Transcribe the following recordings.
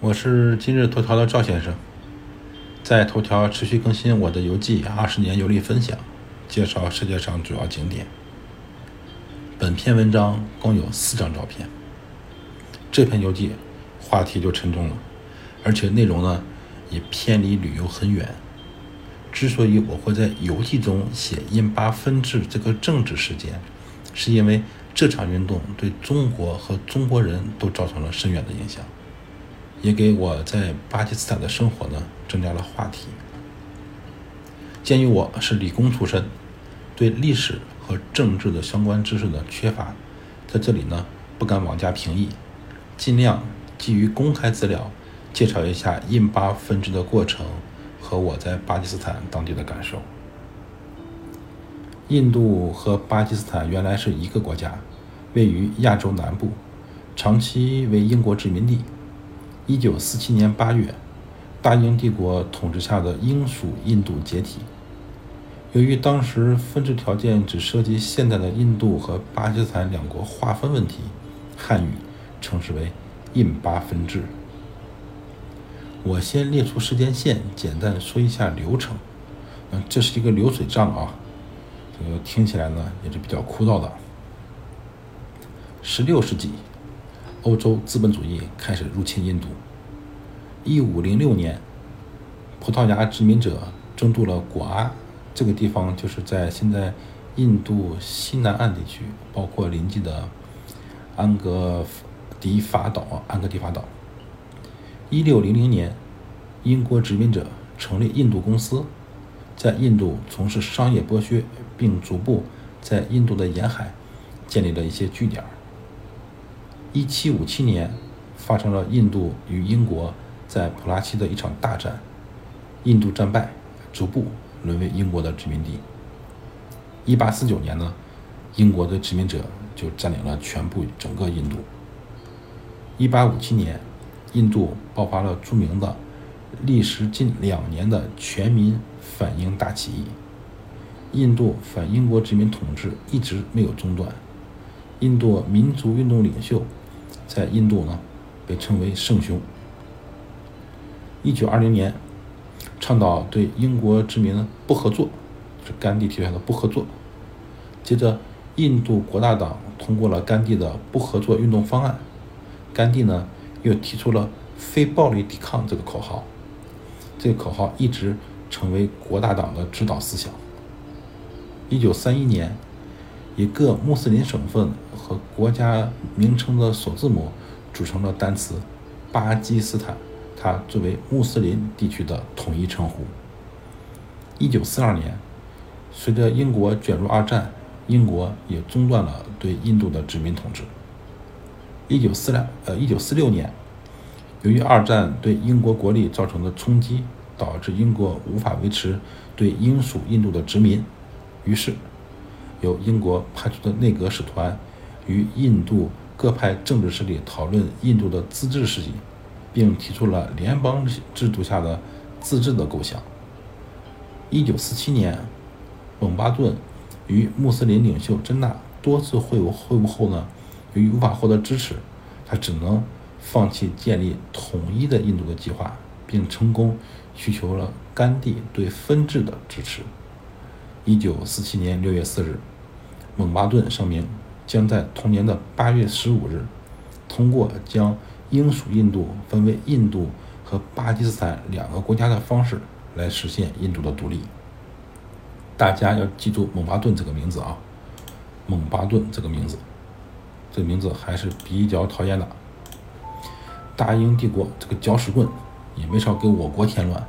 我是今日头条的赵先生，在头条持续更新我的游记二十年游历分享，介绍世界上主要景点。本篇文章共有四张照片。这篇游记话题就沉重了，而且内容呢也偏离旅游很远。之所以我会在游记中写印巴分治这个政治事件，是因为这场运动对中国和中国人都造成了深远的影响。也给我在巴基斯坦的生活呢增加了话题。鉴于我是理工出身，对历史和政治的相关知识呢缺乏，在这里呢不敢妄加评议，尽量基于公开资料介绍一下印巴分治的过程和我在巴基斯坦当地的感受。印度和巴基斯坦原来是一个国家，位于亚洲南部，长期为英国殖民地。一九四七年八月，大英帝国统治下的英属印度解体。由于当时分治条件只涉及现在的印度和巴基斯坦两国划分问题，汉语称之为“印巴分治”。我先列出时间线，简单说一下流程。嗯，这是一个流水账啊，这个听起来呢也是比较枯燥的。十六世纪。欧洲资本主义开始入侵印度。一五零六年，葡萄牙殖民者争渡了果阿这个地方，就是在现在印度西南岸地区，包括邻近的安格迪法岛。安格迪法岛。一六零零年，英国殖民者成立印度公司，在印度从事商业剥削，并逐步在印度的沿海建立了一些据点。一七五七年，发生了印度与英国在普拉西的一场大战，印度战败，逐步沦为英国的殖民地。一八四九年呢，英国的殖民者就占领了全部整个印度。一八五七年，印度爆发了著名的、历时近两年的全民反英大起义。印度反英国殖民统治一直没有中断。印度民族运动领袖。在印度呢，被称为圣雄。一九二零年，倡导对英国殖民不合作，是甘地提出的不合作。接着，印度国大党通过了甘地的不合作运动方案。甘地呢，又提出了非暴力抵抗这个口号。这个口号一直成为国大党的指导思想。一九三一年。以各穆斯林省份和国家名称的首字母组成了单词“巴基斯坦”，它作为穆斯林地区的统一称呼。一九四二年，随着英国卷入二战，英国也中断了对印度的殖民统治。一九四两呃一九四六年，由于二战对英国国力造成的冲击，导致英国无法维持对英属印度的殖民，于是。由英国派出的内阁使团与印度各派政治势力讨论印度的自治事宜，并提出了联邦制度下的自治的构想。一九四七年，蒙巴顿与穆斯林领袖真纳多次会晤会晤后呢，由于无法获得支持，他只能放弃建立统一的印度的计划，并成功需求了甘地对分治的支持。一九四七年六月四日。蒙巴顿声明，将在同年的八月十五日，通过将英属印度分为印度和巴基斯坦两个国家的方式来实现印度的独立。大家要记住蒙巴顿这个名字啊，蒙巴顿这个名字，这个名字还是比较讨厌的。大英帝国这个搅屎棍也没少给我国添乱，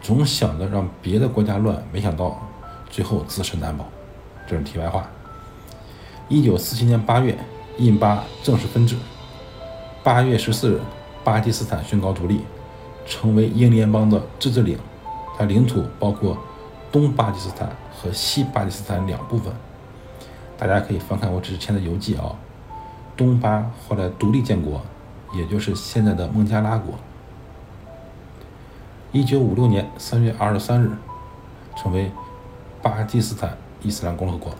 总想着让别的国家乱，没想到最后自身难保。这是题外话。一九四七年八月，印巴正式分治。八月十四日，巴基斯坦宣告独立，成为英联邦的自治领。它领土包括东巴基斯坦和西巴基斯坦两部分。大家可以翻看我之前的游记啊。东巴后来独立建国，也就是现在的孟加拉国。一九五六年三月二十三日，成为巴基斯坦。伊斯兰共和国。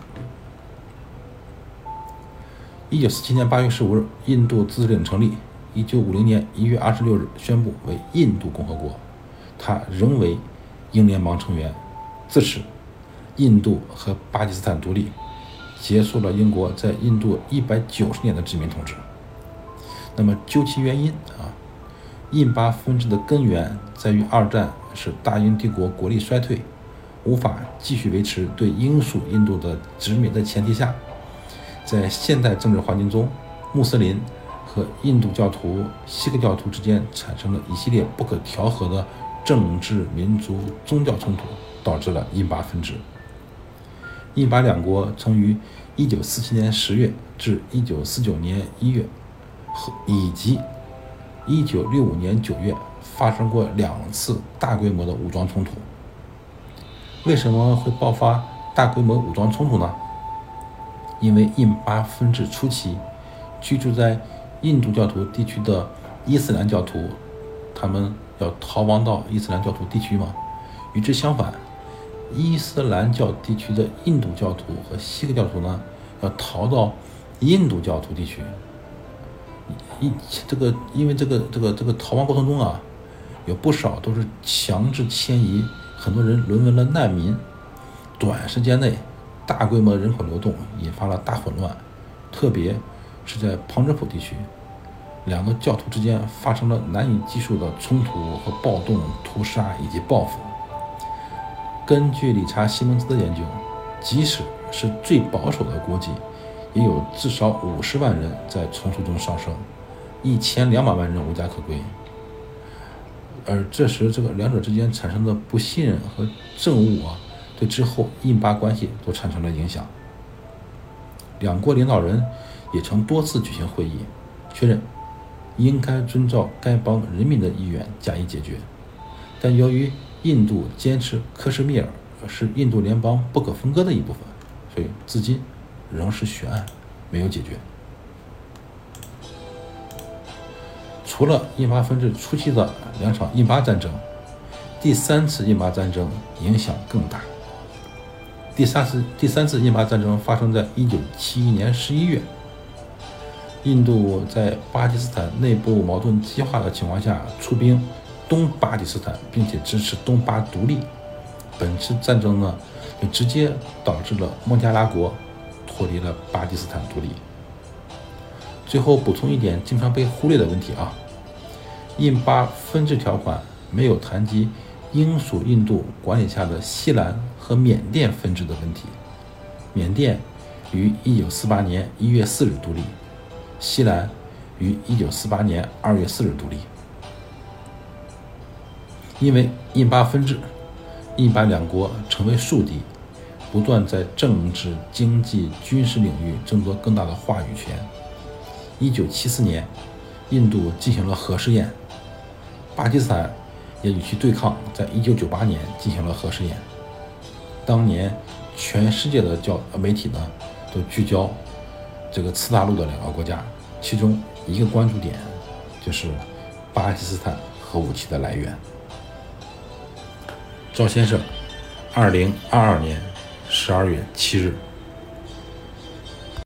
一九四七年八月十五日，印度自治领成立。一九五零年一月二十六日宣布为印度共和国，它仍为英联邦成员。自此，印度和巴基斯坦独立，结束了英国在印度一百九十年的殖民统治。那么究其原因啊，印巴分治的根源在于二战使大英帝国国力衰退，无法继续维持对英属印度的殖民的前提下，在现代政治环境中，穆斯林和印度教徒、锡克教徒之间产生了一系列不可调和的政治、民族、宗教冲突，导致了印巴分治。印巴两国曾于1947年10月至1949年1月。和以及一九六五年九月发生过两次大规模的武装冲突。为什么会爆发大规模武装冲突呢？因为印巴分治初期，居住在印度教徒地区的伊斯兰教徒，他们要逃亡到伊斯兰教徒地区嘛。与之相反，伊斯兰教地区的印度教徒和锡克教徒呢，要逃到印度教徒地区。一这个，因为这个这个这个逃亡过程中啊，有不少都是强制迁移，很多人沦为了难民。短时间内，大规模人口流动引发了大混乱，特别是在旁遮普地区，两个教徒之间发生了难以计数的冲突和暴动、屠杀以及报复。根据理查·西蒙兹的研究，即使是最保守的估计，也有至少五十万人在冲突中丧生。一千两百万人无家可归，而这时这个两者之间产生的不信任和憎恶啊，对之后印巴关系都产生了影响。两国领导人也曾多次举行会议，确认应该遵照该邦人民的意愿加以解决，但由于印度坚持克什米尔是印度联邦不可分割的一部分，所以至今仍是悬案，没有解决。除了印巴分治初期的两场印巴战争，第三次印巴战争影响更大。第三次第三次印巴战争发生在1971年11月，印度在巴基斯坦内部矛盾激化的情况下出兵东巴基斯坦，并且支持东巴独立。本次战争呢，就直接导致了孟加拉国脱离了巴基斯坦独立。最后补充一点经常被忽略的问题啊。印巴分治条款没有谈及英属印度管理下的西兰和缅甸分治的问题。缅甸于1948年1月4日独立，西兰于1948年2月4日独立。因为印巴分治，印巴两国成为宿敌，不断在政治、经济、军事领域争夺更大的话语权。1974年，印度进行了核试验。巴基斯坦也与其对抗，在一九九八年进行了核试验。当年，全世界的教媒体呢，都聚焦这个次大陆的两个国家，其中一个关注点就是巴基斯坦核武器的来源。赵先生，二零二二年十二月七日。